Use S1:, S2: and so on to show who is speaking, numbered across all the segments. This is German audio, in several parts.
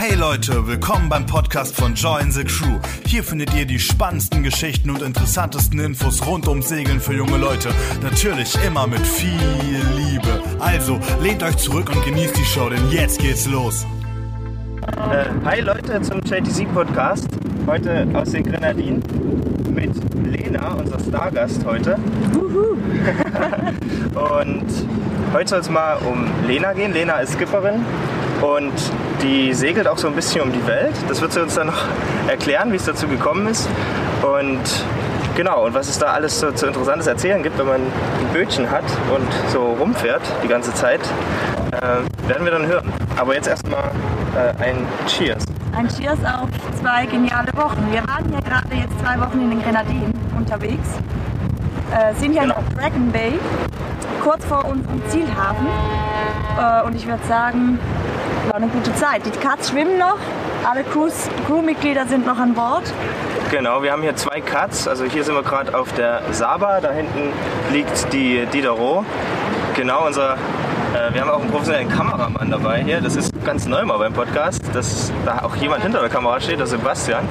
S1: Hey Leute, willkommen beim Podcast von Join the Crew. Hier findet ihr die spannendsten Geschichten und interessantesten Infos rund ums Segeln für junge Leute. Natürlich immer mit viel Liebe. Also lehnt euch zurück und genießt die Show, denn jetzt geht's los.
S2: Äh, hi Leute zum JTC Podcast. Heute aus den Grenadinen mit Lena, unser Stargast heute. und heute soll es mal um Lena gehen. Lena ist Skipperin und die segelt auch so ein bisschen um die Welt. Das wird sie uns dann noch erklären, wie es dazu gekommen ist. Und genau, und was es da alles so, so interessantes Erzählen gibt, wenn man ein Bötchen hat und so rumfährt die ganze Zeit, äh, werden wir dann hören. Aber jetzt erstmal äh, ein Cheers.
S3: Ein Cheers auf zwei geniale Wochen. Wir waren ja gerade jetzt zwei Wochen in den Grenadinen unterwegs, äh, sind ja
S2: Genau.
S3: in Dragon Bay, kurz vor unserem Zielhafen. Äh, und ich würde sagen, war eine gute Zeit. Die Cuts schwimmen noch, alle Crews, Crewmitglieder sind noch an Bord.
S2: Genau, wir haben hier zwei Cuts. Also hier sind wir gerade auf der Saba, da hinten liegt die Diderot. Genau, unser, äh, wir haben auch einen professionellen Kameramann dabei hier. Das ist ganz neu mal beim Podcast, dass da auch jemand hinter der Kamera steht, der Sebastian.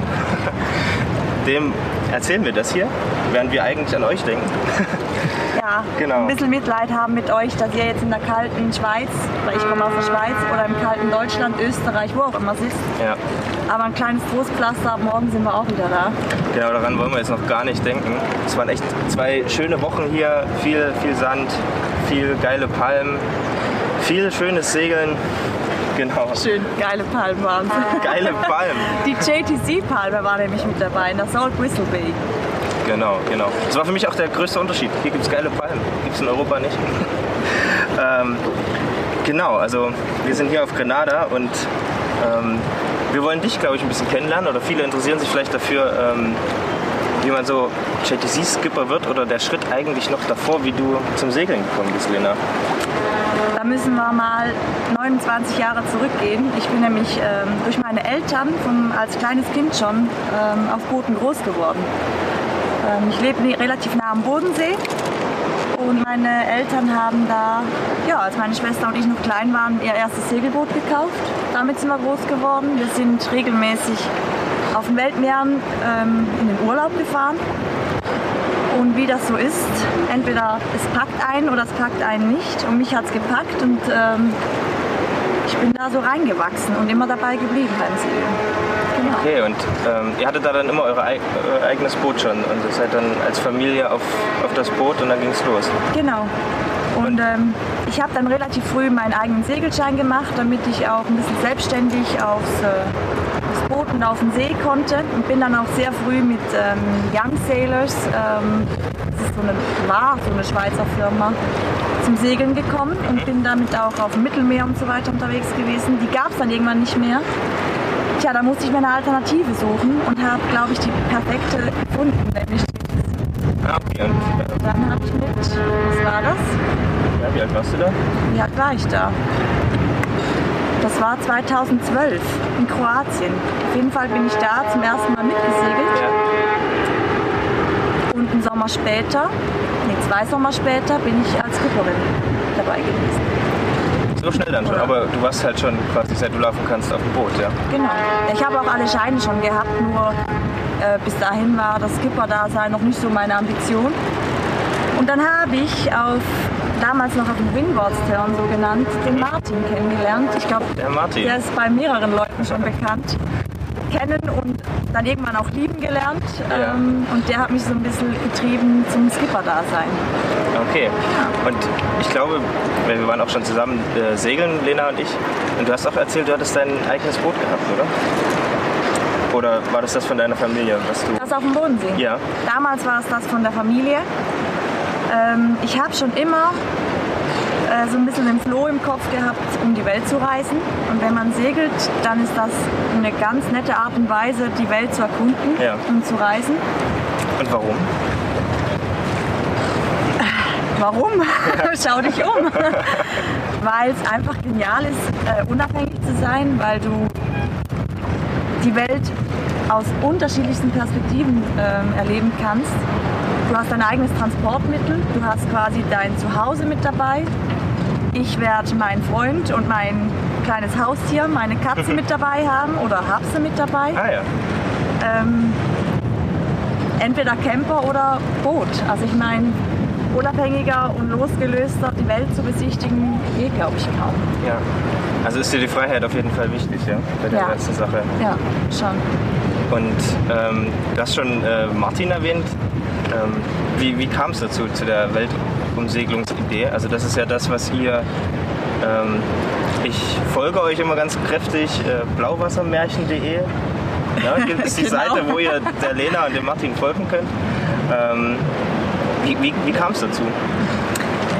S2: Dem erzählen wir das hier, während wir eigentlich an euch denken.
S3: Ja,
S2: Genau.
S3: ein bisschen Mitleid haben mit euch, dass ihr jetzt in der kalten Schweiz, weil ich komme aus der Schweiz, oder im kalten Deutschland, Österreich, wo auch immer sitzt.
S2: Ja,
S3: Aber ein kleines Trostpflaster, morgen sind wir auch wieder da.
S2: genau daran wollen wir jetzt noch gar nicht denken. Es waren echt zwei schöne Wochen hier, viel, viel Sand, viel geile Palmen, viel schönes Segeln. Genau,
S3: Schön, geile Palmen waren sie.
S2: geile Palmen.
S3: Die JTC-Palme war nämlich mit dabei in der Salt Whistle Bay.
S2: Genau, genau. Das war für mich auch der größte Unterschied. Hier gibt es geile Palmen, gibt es in Europa nicht. ähm, genau, also wir sind hier auf Grenada und ähm, wir wollen dich, glaube ich, ein bisschen kennenlernen oder viele interessieren sich vielleicht dafür, ähm, wie man so JTC-Skipper wird oder der Schritt eigentlich noch davor, wie du zum Segeln gekommen bist, Lena.
S3: Da müssen wir mal 29 Jahre zurückgehen. Ich bin nämlich ähm, durch meine Eltern vom, als kleines Kind schon ähm, auf Booten groß geworden. Ähm, ich lebe relativ nah am Bodensee und meine Eltern haben da, ja, als meine Schwester und ich noch klein waren, ihr erstes Segelboot gekauft. Damit sind wir groß geworden. Wir sind regelmäßig auf den Weltmeeren ähm, in den Urlaub gefahren. Und wie das so ist, entweder es packt einen oder es packt einen nicht. Und mich hat es gepackt und ähm, ich bin da so reingewachsen und immer dabei geblieben beim Segeln. Genau.
S2: Okay, und ähm, ihr hattet da dann immer euer eigenes Boot schon und ihr seid dann als Familie auf, auf das Boot und dann ging es los.
S3: Genau. Und ähm, ich habe dann relativ früh meinen eigenen Segelschein gemacht, damit ich auch ein bisschen selbstständig aufs, äh, aufs Boot und auf den See konnte. Und bin dann auch sehr früh mit ähm, Young Sailors, ähm, das ist so eine, war so eine Schweizer Firma, zum Segeln gekommen und bin damit auch auf dem Mittelmeer und so weiter unterwegs gewesen. Die gab es dann irgendwann nicht mehr. Tja, da musste ich mir eine Alternative suchen und habe, glaube ich, die perfekte gefunden, nämlich
S2: und äh,
S3: dann habe ich mit, was war das?
S2: ja, wie alt warst du da?
S3: Wie alt war ich da? Das war 2012 in Kroatien. Auf jeden Fall bin ich da zum ersten Mal mitgesegelt.
S2: Ja.
S3: Und einen Sommer später, nee, zwei Sommer später, bin ich als Skipperin dabei gewesen.
S2: So schnell dann schon, aber du warst halt schon quasi seit du laufen kannst auf dem Boot, ja.
S3: Genau. Ich habe auch alle Scheine schon gehabt, nur äh, bis dahin war das Skipper-Dasein noch nicht so meine Ambition. Und dann habe ich auf, damals noch auf dem Windward-Turn so genannt, den Martin kennengelernt. Ich glaube,
S2: Der Martin.
S3: Der ist bei mehreren Leuten schon bekannt. Kennen und dann irgendwann auch lieben gelernt.
S2: Ja.
S3: Ähm, und der hat mich so ein bisschen getrieben zum Skipper-Dasein.
S2: Okay. Und ich glaube, wir waren auch schon zusammen äh, segeln, Lena und ich. Und du hast auch erzählt, du hattest dein eigenes Boot gehabt, oder? Oder war das das von deiner Familie, was du...
S3: Das auf dem Bodensee.
S2: Ja.
S3: Damals war es das von der Familie. Ähm, ich habe schon immer äh, so ein bisschen den Floh im Kopf gehabt, um die Welt zu reisen. Und wenn man segelt, dann ist das eine ganz nette Art und Weise, die Welt zu erkunden
S2: Ja.
S3: und zu reisen.
S2: Und warum?
S3: Warum? Schau dich um. weil es einfach genial ist, äh, unabhängig zu sein, weil du die Welt aus unterschiedlichsten Perspektiven ähm, erleben kannst. Du hast dein eigenes Transportmittel, du hast quasi dein Zuhause mit dabei. Ich werde mein Freund und mein kleines Haustier, meine Katze mit dabei haben oder hab sie mit dabei.
S2: Ah ja.
S3: Ähm, entweder Camper oder Boot. Also ich meine, unabhängiger und losgelöster die Welt zu besichtigen, geht glaube ich kaum.
S2: ja. Also ist dir die Freiheit auf jeden Fall wichtig, ja, bei der
S3: Ja.
S2: ganzen Sache.
S3: Ja, schon.
S2: Und ähm, du hast schon äh, Martin erwähnt. Ähm, wie wie kam es dazu, zu der Weltumsegelungsidee? Also das ist ja das, was ihr... Ähm, ich folge euch immer ganz kräftig, äh, blauwassermärchen.de. Ja, gibt es die
S3: Genau.
S2: Seite, wo ihr der Lena und dem Martin folgen könnt. Ähm, wie wie, wie kam es dazu?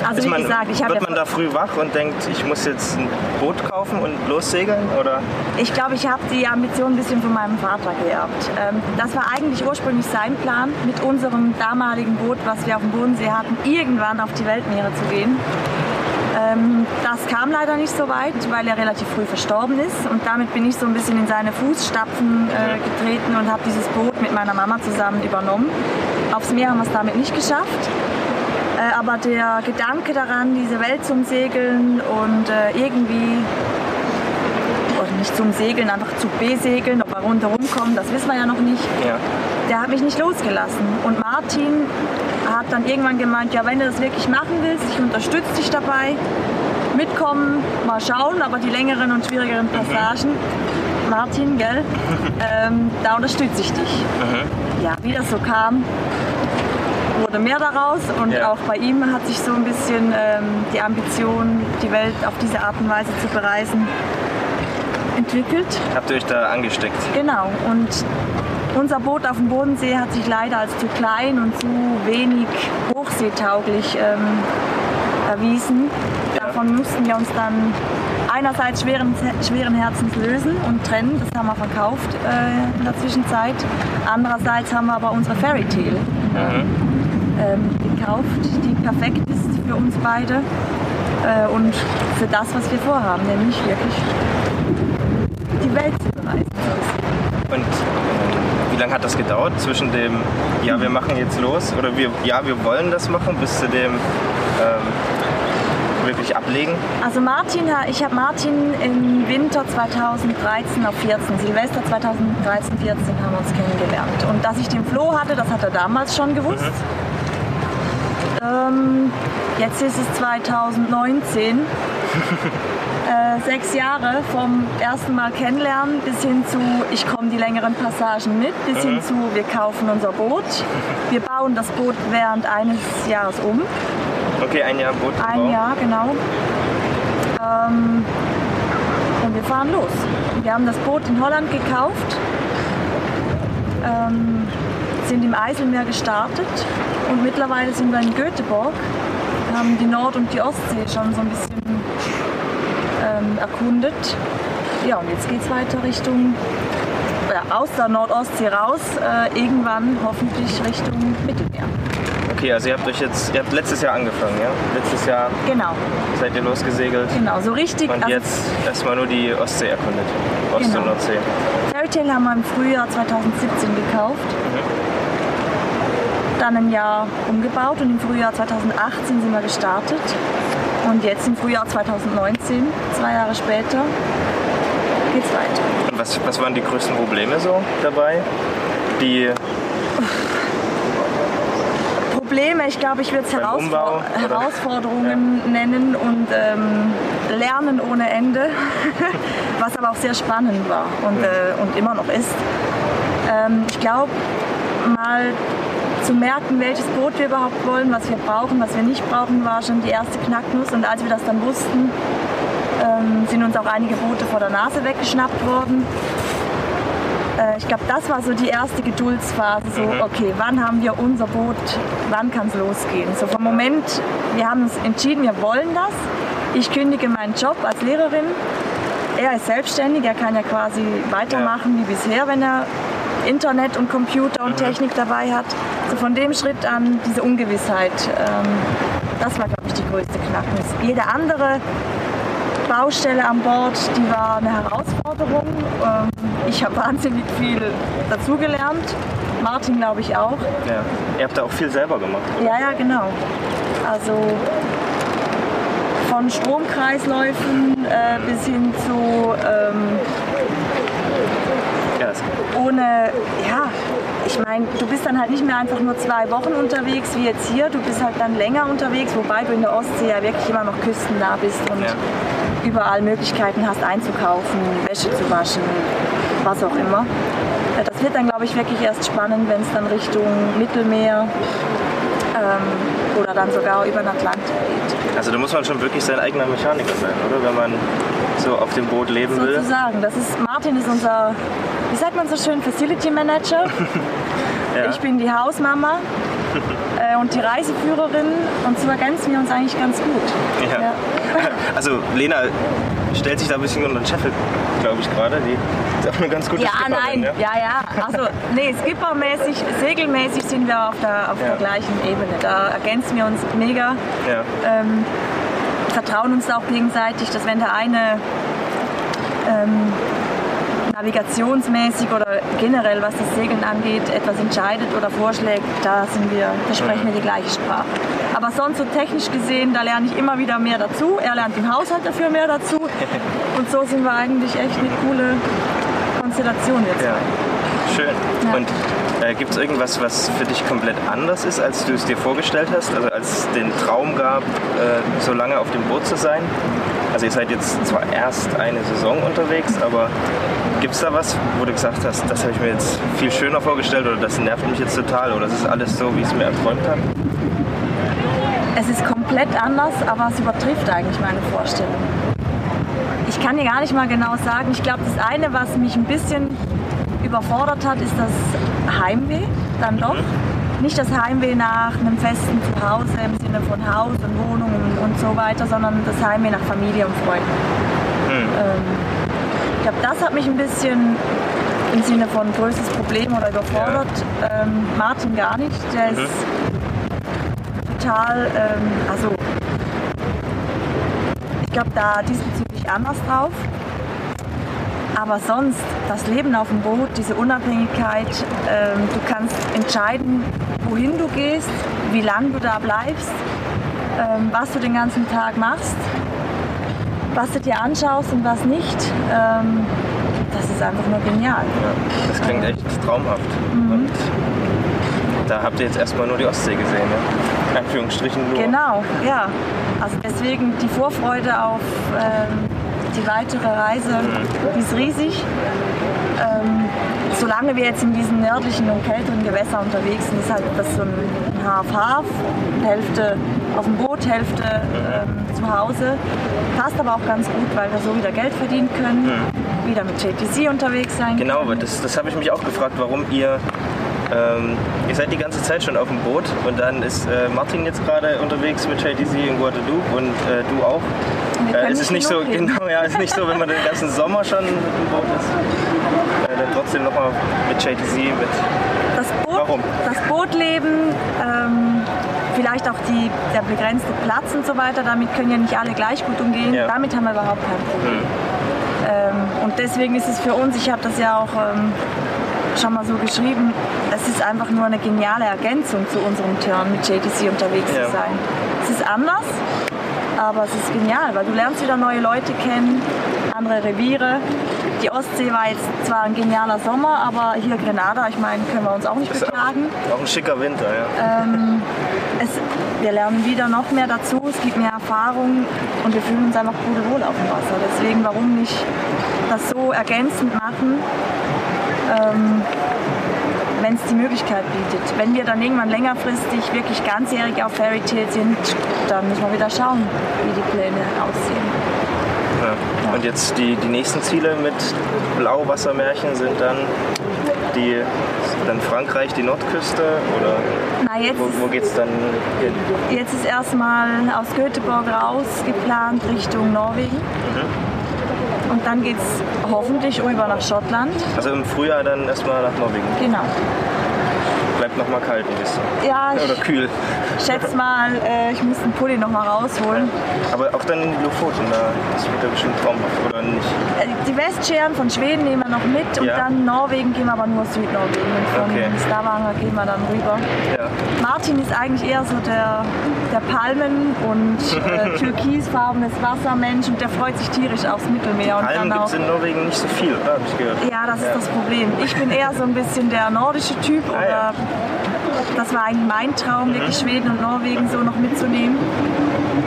S3: Also wie
S2: man,
S3: gesagt, ich habe
S2: wird
S3: ja
S2: man da früh wach und denkt, ich muss jetzt ein Boot kaufen und lossegeln? Oder?
S3: Ich glaube, ich habe die Ambition ein bisschen von meinem Vater geerbt. Ähm, das war eigentlich ursprünglich sein Plan, mit unserem damaligen Boot, was wir auf dem Bodensee hatten, irgendwann auf die Weltmeere zu gehen. Ähm, das kam leider nicht so weit, weil er relativ früh verstorben ist. Und damit bin ich so ein bisschen in seine Fußstapfen äh, getreten und habe dieses Boot mit meiner Mama zusammen übernommen. Aufs Meer haben wir es damit nicht geschafft. Äh, aber der Gedanke daran, diese Welt zum Segeln und äh, irgendwie oder nicht zum Segeln, einfach zu besegeln, ob wir rundherum kommen, das wissen wir ja noch nicht.
S2: Ja.
S3: Der hat mich nicht losgelassen. Und Martin hat dann irgendwann gemeint, ja, wenn du das wirklich machen willst, ich unterstütze dich dabei, mitkommen, mal schauen, aber die längeren und schwierigeren Passagen, Martin, gell, ähm, da unterstütze ich dich. Ja, wie das so kam, wurde mehr daraus und
S2: Ja.
S3: auch bei ihm hat sich so ein bisschen ähm, die Ambition, die Welt auf diese Art und Weise zu bereisen, entwickelt.
S2: Habt ihr euch da angesteckt?
S3: Genau. Und unser Boot auf dem Bodensee hat sich leider als zu klein und zu wenig hochseetauglich ähm, erwiesen.
S2: Ja.
S3: Davon mussten wir uns dann einerseits schweren, schweren Herzens lösen und trennen. Das haben wir verkauft äh, in der Zwischenzeit. Andererseits haben wir aber unsere Fairy Tale ähm, gekauft, die perfekt ist für uns beide äh, und für das, was wir vorhaben, nämlich wirklich die Welt zu bereisen.
S2: Und ähm, wie lange hat das gedauert zwischen dem, ja, wir machen jetzt los oder wir, ja, wir wollen das machen, bis zu dem ähm, wirklich ablegen?
S3: Also Martin, ich habe Martin im Winter 2013 auf 14, Silvester 2013, 14 haben wir uns kennengelernt. Und dass ich den Flo hatte, das hat er damals schon gewusst. Ähm, jetzt ist es 2019. äh, sechs Jahre vom ersten Mal kennenlernen bis hin zu, ich komme die längeren Passagen mit, bis hin zu, wir kaufen unser Boot. Wir bauen das Boot während eines Jahres um.
S2: Okay, ein Jahr Boot
S3: Ein
S2: gebaut.
S3: Jahr, genau. Ähm, und wir fahren los. Wir haben das Boot in Holland gekauft, ähm, sind im Eiselmeer gestartet und mittlerweile sind wir in Göteborg, haben die Nord- und die Ostsee schon so ein bisschen ähm, erkundet. Ja, und jetzt geht es weiter Richtung, ja, aus der Nordostsee raus, äh, irgendwann hoffentlich Richtung Mittelmeer.
S2: Okay, also ihr habt euch jetzt, ihr habt letztes Jahr angefangen, ja? Letztes Jahr
S3: Genau,
S2: seid ihr losgesegelt
S3: genau, so richtig.
S2: und
S3: also-
S2: jetzt erstmal nur die Ostsee erkundet. Ost-
S3: Genau.
S2: und Nordsee.
S3: Fairytale haben wir im Frühjahr 2017 gekauft. Dann ein Jahr umgebaut und im Frühjahr 2018 sind wir gestartet. Und jetzt im Frühjahr 2019, zwei Jahre später, geht's weiter.
S2: Und was, was waren die größten Probleme so dabei? Die,
S3: Probleme, ich glaube, ich würde es Herausfor? Herausforderungen nennen und ähm, Lernen ohne Ende, was aber auch sehr spannend war und, äh, und immer noch ist. Ähm, ich glaube, mal zu merken, welches Boot wir überhaupt wollen, was wir brauchen, was wir nicht brauchen, war schon die erste Knacknuss. Und als wir das dann wussten, ähm, sind uns auch einige Boote vor der Nase weggeschnappt worden. Äh, ich glaube, das war so die erste Geduldsphase. So, okay, wann haben wir unser Boot, wann kann es losgehen? So vom Moment, wir haben uns entschieden, wir wollen das. Ich kündige meinen Job als Lehrerin. Er ist selbstständig, er kann ja quasi weitermachen wie bisher, wenn er Internet und Computer und Technik dabei hat. So von dem Schritt an diese Ungewissheit, ähm, das war, glaube ich, die größte Knacknuss. Jede andere Baustelle an Bord, die war eine Herausforderung. Ähm, ich habe wahnsinnig viel dazugelernt. Martin, glaube ich, auch.
S2: ja. Ihr habt da auch viel selber gemacht.
S3: Ja, ja, genau. Also von Stromkreisläufen äh, bis hin zu ähm,
S2: Ja,
S3: ohne, ja, ich meine, du bist dann halt nicht mehr einfach nur zwei Wochen unterwegs wie jetzt hier, du bist halt dann länger unterwegs, wobei du in der Ostsee ja wirklich immer noch küstennah bist und
S2: Ja.
S3: überall Möglichkeiten hast einzukaufen, Wäsche zu waschen, was auch immer. Das wird dann, glaube ich, wirklich erst spannend, wenn es dann Richtung Mittelmeer ähm, oder dann sogar über den Atlantik geht.
S2: Also da muss man schon wirklich sein eigener Mechaniker sein, oder? Wenn man so auf dem Boot leben will.
S3: Sozusagen. Das ist, Martin ist unser, wie sagt man so schön, Facility Manager.
S2: Ja.
S3: Ich bin die Hausmama äh, und die Reiseführerin und so ergänzen wir uns eigentlich ganz gut.
S2: Ja. Also Lena stellt sich da ein bisschen unter den Scheffel, glaube ich gerade. Die ist auch eine ganz gute
S3: Ja, nein, ja, ja. Also, nee, skippermäßig, segelmäßig sind wir auf der, auf
S2: Ja.
S3: der gleichen Ebene. Da ergänzen wir uns mega.
S2: Ja.
S3: ähm, vertrauen uns auch gegenseitig, dass wenn der eine ähm, navigationsmäßig oder generell was das Segeln angeht, etwas entscheidet oder vorschlägt, da sind wir, da sprechen wir die gleiche Sprache. Aber sonst so technisch gesehen, da lerne ich immer wieder mehr dazu. Er lernt im Haushalt dafür mehr dazu. Und so sind wir eigentlich echt eine coole Konstellation jetzt.
S2: Ja, schön.
S3: Ja.
S2: Und äh, gibt es irgendwas, was für dich komplett anders ist, als du es dir vorgestellt hast? Also als es den Traum gab, äh, so lange auf dem Boot zu sein? Also ihr seid jetzt zwar erst eine Saison unterwegs, aber gibt es da was, wo du gesagt hast, das habe ich mir jetzt viel schöner vorgestellt oder das nervt mich jetzt total oder es ist alles so, wie ich es mir erträumt habe?
S3: Es ist komplett anders, aber es übertrifft eigentlich meine Vorstellung. Ich kann dir gar nicht mal genau sagen. Ich glaube, das eine, was mich ein bisschen überfordert hat, ist das Heimweh dann doch. Nicht das Heimweh nach einem festen Zuhause im Sinne von Haus und Wohnung und, so weiter, sondern das Heimweh nach Familie und Freunden. Ähm, ich glaube, das hat mich ein bisschen im Sinne von größtes Problem oder überfordert. Ähm, Martin gar nicht. Der ist total, ähm, also ich glaube, da diesbezüglich anders drauf. Aber sonst, das Leben auf dem Boot, diese Unabhängigkeit, ähm, du kannst entscheiden, wohin du gehst, wie lange du da bleibst, ähm, was du den ganzen Tag machst, was du dir anschaust und was nicht. Ähm, das ist einfach nur genial.
S2: Ja, das klingt echt traumhaft. Und da habt ihr jetzt erstmal nur die Ostsee gesehen, ne? In Anführungsstrichen nur.
S3: Genau, ja. Also deswegen die Vorfreude auf ähm, die weitere Reise, die ist riesig. Ähm, solange wir jetzt in diesen nördlichen und kälteren Gewässern unterwegs sind, ist halt das so ein Half-Half, Hälfte auf dem Boot, Hälfte ähm, zu Hause. Passt aber auch ganz gut, weil wir so wieder Geld verdienen können, wieder mit JTC unterwegs sein
S2: Genau,
S3: können.
S2: das, das habe ich mich auch gefragt, warum ihr. Ähm, ihr seid die ganze Zeit schon auf dem Boot und dann ist äh, Martin jetzt gerade unterwegs mit JTC in Guadeloupe und äh, du auch. Äh, es ist nicht so,
S3: reden.
S2: genau, ja, es ist nicht so, wenn man den ganzen Sommer schon im Boot ist, äh, dann trotzdem nochmal mit JTC mit.
S3: Das, Boot,
S2: Warum?
S3: das Bootleben, ähm, vielleicht auch die, der begrenzte Platz und so weiter, damit können ja nicht alle gleich gut umgehen.
S2: Ja.
S3: Damit haben wir überhaupt kein Problem. Ähm, und deswegen ist es für uns, ich habe das ja auch ähm, schon mal so geschrieben, es ist einfach nur eine geniale Ergänzung zu unserem Turn mit JTC unterwegs
S2: Ja.
S3: zu sein. Es ist anders, aber es ist genial, weil du lernst wieder neue Leute kennen, andere Reviere. Die Ostsee war jetzt zwar ein genialer Sommer, aber hier Grenada, ich meine, können wir uns auch nicht
S2: Ist auch,
S3: beklagen.
S2: auch ein schicker Winter, ja.
S3: Ähm, es, wir lernen wieder noch mehr dazu, es gibt mehr Erfahrung und wir fühlen uns einfach pudelwohl auf dem Wasser. Deswegen, warum nicht das so ergänzend machen, ähm, wenn es die Möglichkeit bietet. Wenn wir dann irgendwann längerfristig wirklich ganzjährig auf Fairy Tale sind, dann müssen wir wieder schauen, wie die Pläne aussehen.
S2: Ja. Und jetzt die, die nächsten Ziele mit Blauwassermärchen sind dann die dann Frankreich, die Nordküste oder
S3: Na, jetzt,
S2: wo, wo geht's dann hin?
S3: jetzt ist erstmal aus Göteborg raus geplant Richtung Norwegen. Und dann geht es hoffentlich rüber nach Schottland.
S2: Also im Frühjahr dann erstmal nach Norwegen.
S3: Genau.
S2: Bleibt noch mal kalt ein bisschen.
S3: Ja,
S2: Oder
S3: ich
S2: kühl.
S3: schätze mal, äh, ich muss den Pulli noch mal rausholen.
S2: Aber auch dann in die Lofoten, da, das wird ja bestimmt traumhaft, oder nicht?
S3: Äh, die Westscheren von Schweden nehmen wir noch mit und
S2: Ja.
S3: dann Norwegen gehen wir aber nur Südnorwegen. Und von
S2: Okay.
S3: Stavanger gehen wir dann rüber.
S2: Ja.
S3: Martin ist eigentlich eher so der, der Palmen- und äh, türkisfarbenes Wassermensch und der freut sich tierisch aufs Mittelmeer. Und
S2: Palmen
S3: dann
S2: gibt es in Norwegen nicht so viel, oder? Hab ich gehört.
S3: ja, das ist das Problem. Ich bin eher so ein bisschen der nordische Typ.
S2: Ah,
S3: Oder
S2: ja.
S3: Das war eigentlich mein Traum, wirklich Schweden und Norwegen so noch mitzunehmen.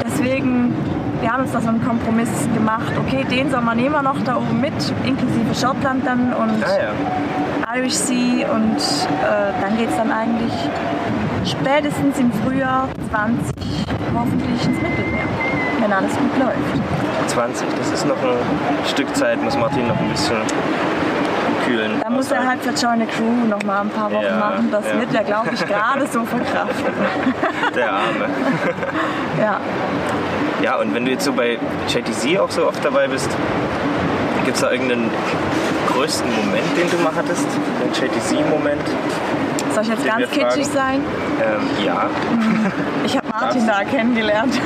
S3: Deswegen, wir haben uns da so einen Kompromiss gemacht. Okay, den Sommer nehmen wir noch da oben mit, inklusive Schottland dann und
S2: Ah ja.
S3: Irish Sea. Und äh, dann geht es dann eigentlich spätestens im Frühjahr 20 hoffentlich ins Mittelmeer, wenn alles gut läuft.
S2: 20, das ist noch ein Stück Zeit, muss Martin noch ein bisschen kühlen.
S3: Da muss er halt für Join the Crew noch mal ein paar Wochen
S2: Ja,
S3: machen. Das
S2: ja.
S3: wird er, glaube ich, gerade so verkraften.
S2: Der Arme.
S3: Ja.
S2: Ja, und wenn du jetzt so bei JTC auch so oft dabei bist, gibt es da irgendeinen größten Moment, den du mal hattest? Den JTC-Moment?
S3: Soll ich jetzt ganz kitschig sein?
S2: Ähm, ja.
S3: Ich habe Martin da kennengelernt.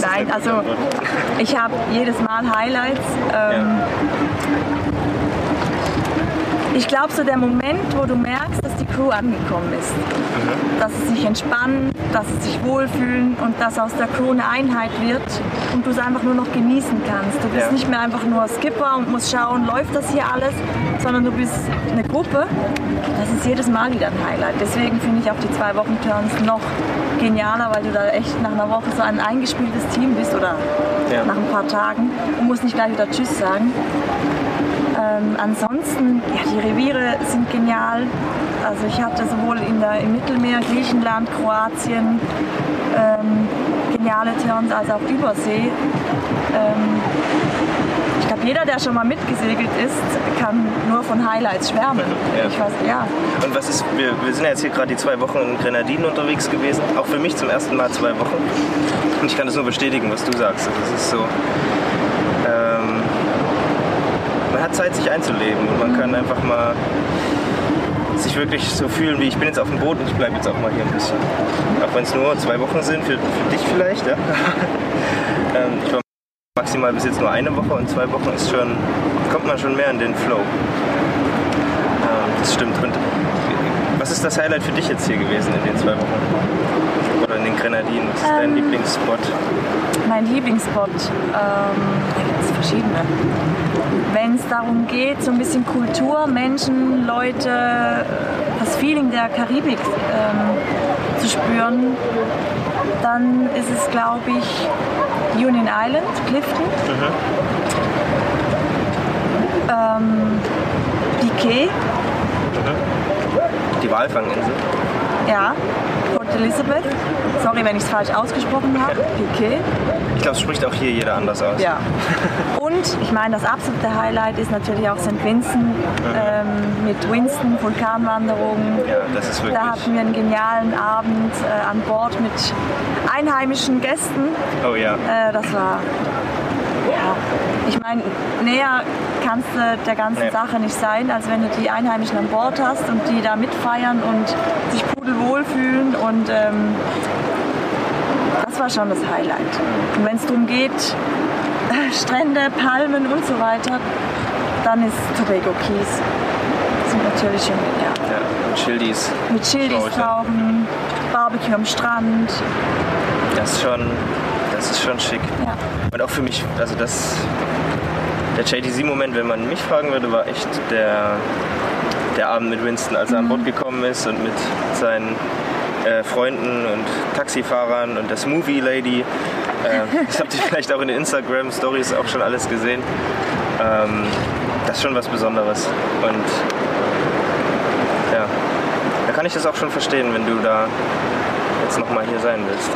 S3: Nein, also ich habe jedes Mal Highlights. Ähm, Ich glaube, so der Moment, wo du merkst, dass die Crew angekommen ist, dass sie sich entspannen, dass sie sich wohlfühlen und dass aus der Crew eine Einheit wird und du es einfach nur noch genießen kannst. Du bist
S2: Ja.
S3: nicht mehr einfach nur Skipper und musst schauen, läuft das hier alles, sondern du bist eine Gruppe. Das ist jedes Mal wieder ein Highlight. Deswegen finde ich auch die zwei Wochen Turns noch genialer, weil du da echt nach einer Woche so ein eingespieltes Team bist oder
S2: Ja.
S3: nach ein paar Tagen und musst nicht gleich wieder Tschüss sagen. Ähm, ansonsten, ja, die Reviere sind genial. Also ich hatte sowohl in der, im Mittelmeer, Griechenland, Kroatien ähm, geniale Turns als auch Übersee. Ähm, ich glaube, jeder, der schon mal mitgesegelt ist, kann nur von Highlights schwärmen.
S2: Ja.
S3: Ich weiß, ja.
S2: Und was ist, wir, wir sind ja jetzt hier gerade die zwei Wochen in Grenadinen unterwegs gewesen. Auch für mich zum ersten Mal zwei Wochen. Und ich kann das nur bestätigen, was du sagst. Das ist so. Hat Zeit, sich einzuleben und man kann einfach mal sich wirklich so fühlen, wie ich bin jetzt auf dem Boot und ich bleibe jetzt auch mal hier ein bisschen. Auch wenn es nur zwei Wochen sind, für, für dich vielleicht. Ja? ähm, ich war maximal bis jetzt nur eine Woche und zwei Wochen ist schon, kommt man schon mehr in den Flow. Ähm, das stimmt. Und was ist das Highlight für dich jetzt hier gewesen in den zwei Wochen? Oder in den Grenadinen? Was ist dein
S3: Ähm,
S2: Lieblingsspot?
S3: Mein Lieblingsspot, ähm, da gibt es verschiedene. Wenn es darum geht, so ein bisschen Kultur, Menschen, Leute, das Feeling der Karibik ähm, zu spüren, dann ist es, glaube ich, Union Island, Clifton. Ähm, die Key,
S2: Die Walfanginsel.
S3: ja, Port Elizabeth. Sorry, wenn ich es falsch ausgesprochen habe. Piquet.
S2: Ich glaube, es spricht auch hier jeder anders aus.
S3: Ja. Und ich meine, das absolute Highlight ist natürlich auch St. Vincent ähm, mit Winston, Vulkanwanderung.
S2: Ja, das ist wirklich.
S3: Da hatten wir einen genialen Abend äh, an Bord mit einheimischen Gästen.
S2: Oh ja.
S3: Äh, das war, ja, ich meine, näher kannst du der ganzen
S2: Nee.
S3: Sache nicht sein, als wenn du die Einheimischen an Bord hast und die da mitfeiern und sich pudelwohl fühlen und ähm, das war schon das Highlight. Und wenn es darum geht, Strände, Palmen und so weiter, dann ist Tobago Keys. Sind natürlich schon
S2: ja. Und Schildis.
S3: Mit Childis tauchen, Barbecue am Strand.
S2: Das ist schon, das ist schon schick.
S3: Ja.
S2: Und auch für mich, also das, der JTC-Moment, wenn man mich fragen würde, war echt der, der Abend mit Winston, als er an Bord gekommen ist und mit seinen äh, Freunden und Taxifahrern und der Smoothie Lady. Äh, das habt ihr vielleicht auch in den Instagram-Stories auch schon alles gesehen. Ähm, das ist schon was Besonderes. Und ja, da kann ich das auch schon verstehen, wenn du da jetzt nochmal hier sein willst.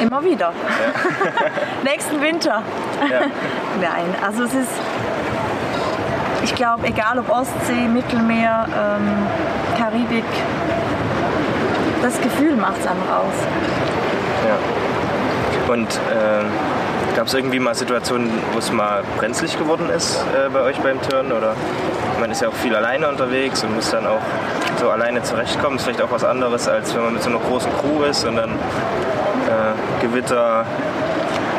S3: Immer wieder. Nächsten Winter.
S2: Ja.
S3: Nein, also es ist, ich glaube, egal ob Ostsee, Mittelmeer, ähm, Karibik, das Gefühl macht es einfach aus.
S2: Ja. Und äh, gab es irgendwie mal Situationen, wo es mal brenzlig geworden ist äh, bei euch beim Turn? Oder man ist ja auch viel alleine unterwegs und muss dann auch so alleine zurechtkommen. Ist vielleicht auch was anderes, als wenn man mit so einer großen Crew ist und dann äh, Gewitter,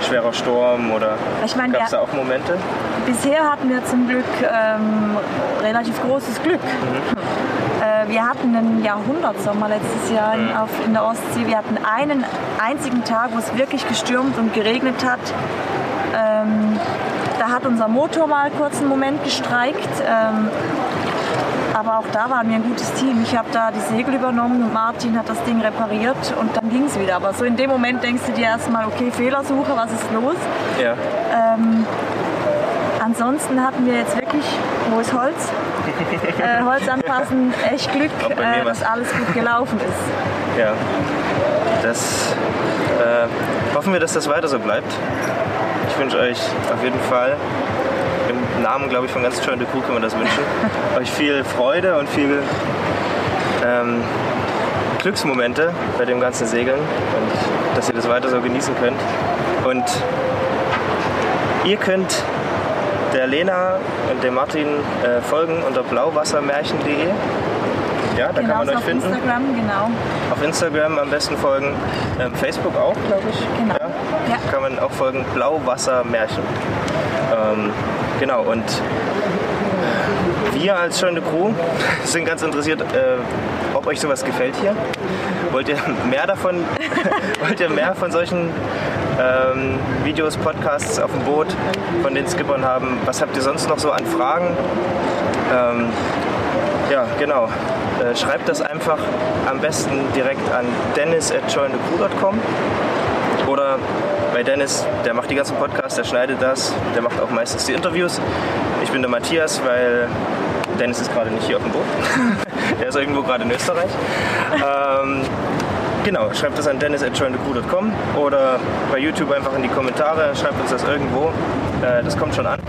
S2: schwerer Sturm oder
S3: Ich meine,
S2: gab es da auch Momente?
S3: Bisher hatten wir zum Glück ähm, relativ großes Glück. Äh, wir hatten einen Jahrhundertsommer letztes Jahr in, auf, in der Ostsee. Wir hatten einen einzigen Tag, wo es wirklich gestürmt und geregnet hat. Ähm, da hat unser Motor mal kurz einen Moment gestreikt. Ähm, aber auch da waren wir ein gutes Team. Ich habe da die Segel übernommen und Martin hat das Ding repariert und dann ging es wieder. Aber so in dem Moment denkst du dir erstmal, okay, Fehlersuche, was ist los?
S2: Ja.
S3: Ansonsten hatten wir jetzt wirklich, wo ist Holz? äh, Holz anpassen, echt Glück, äh, dass alles gut gelaufen ist.
S2: Ja. Das äh, hoffen wir, dass das weiter so bleibt. Ich wünsche euch auf jeden Fall, im Namen, glaube ich, von ganz Join the Crew können wir das wünschen, euch viel Freude und viel ähm, Glücksmomente bei dem ganzen Segeln und dass ihr das weiter so genießen könnt. Und ihr könnt der Lena und dem Martin äh, folgen unter blauwassermärchen.de. Ja, da kann man euch
S3: auf
S2: finden.
S3: Instagram, genau.
S2: Auf Instagram am besten folgen. Ähm, Facebook auch, glaube ich.
S3: Genau.
S2: Ja.
S3: Ja.
S2: Kann man auch folgen. Blauwassermärchen. Ähm, genau, und wir als Schöne Crew sind ganz interessiert, äh, ob euch sowas gefällt hier. Wollt ihr mehr davon, wollt ihr mehr von solchen ähm, Videos, Podcasts auf dem Boot von den Skippern haben? Was habt ihr sonst noch so an Fragen? Ähm, ja, genau. Äh, schreibt das einfach am besten direkt an dennis at oder bei Dennis, der macht die ganzen Podcasts, der schneidet das, der macht auch meistens die Interviews. Ich bin der Matthias, weil Dennis ist gerade nicht hier auf dem Boot. er ist irgendwo gerade in Österreich. Ähm, genau, schreibt das an dennis at jointhecrew.com oder bei YouTube einfach in die Kommentare, schreibt uns das irgendwo. Äh, das kommt schon an.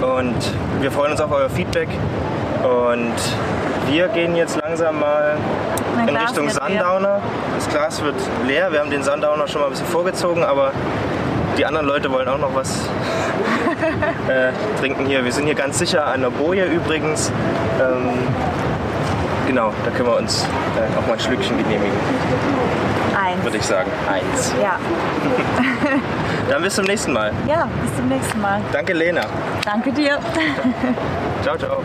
S2: Und wir freuen uns auf euer Feedback. Und wir gehen jetzt langsam mal
S3: Mein
S2: in
S3: Glas
S2: Richtung. Sundowner. Das Glas wird leer. Wir haben den Sundowner schon mal ein bisschen vorgezogen, aber die anderen Leute wollen auch noch was äh, trinken hier. Wir sind hier ganz sicher an der Boje übrigens. Ähm, genau, da können wir uns äh, auch mal ein Schlückchen genehmigen,
S3: Eins.
S2: würde ich sagen. Eins.
S3: Ja.
S2: Dann bis zum nächsten Mal.
S3: ja, bis zum nächsten Mal.
S2: Danke, Lena.
S3: Danke dir.
S2: Ciao, ciao.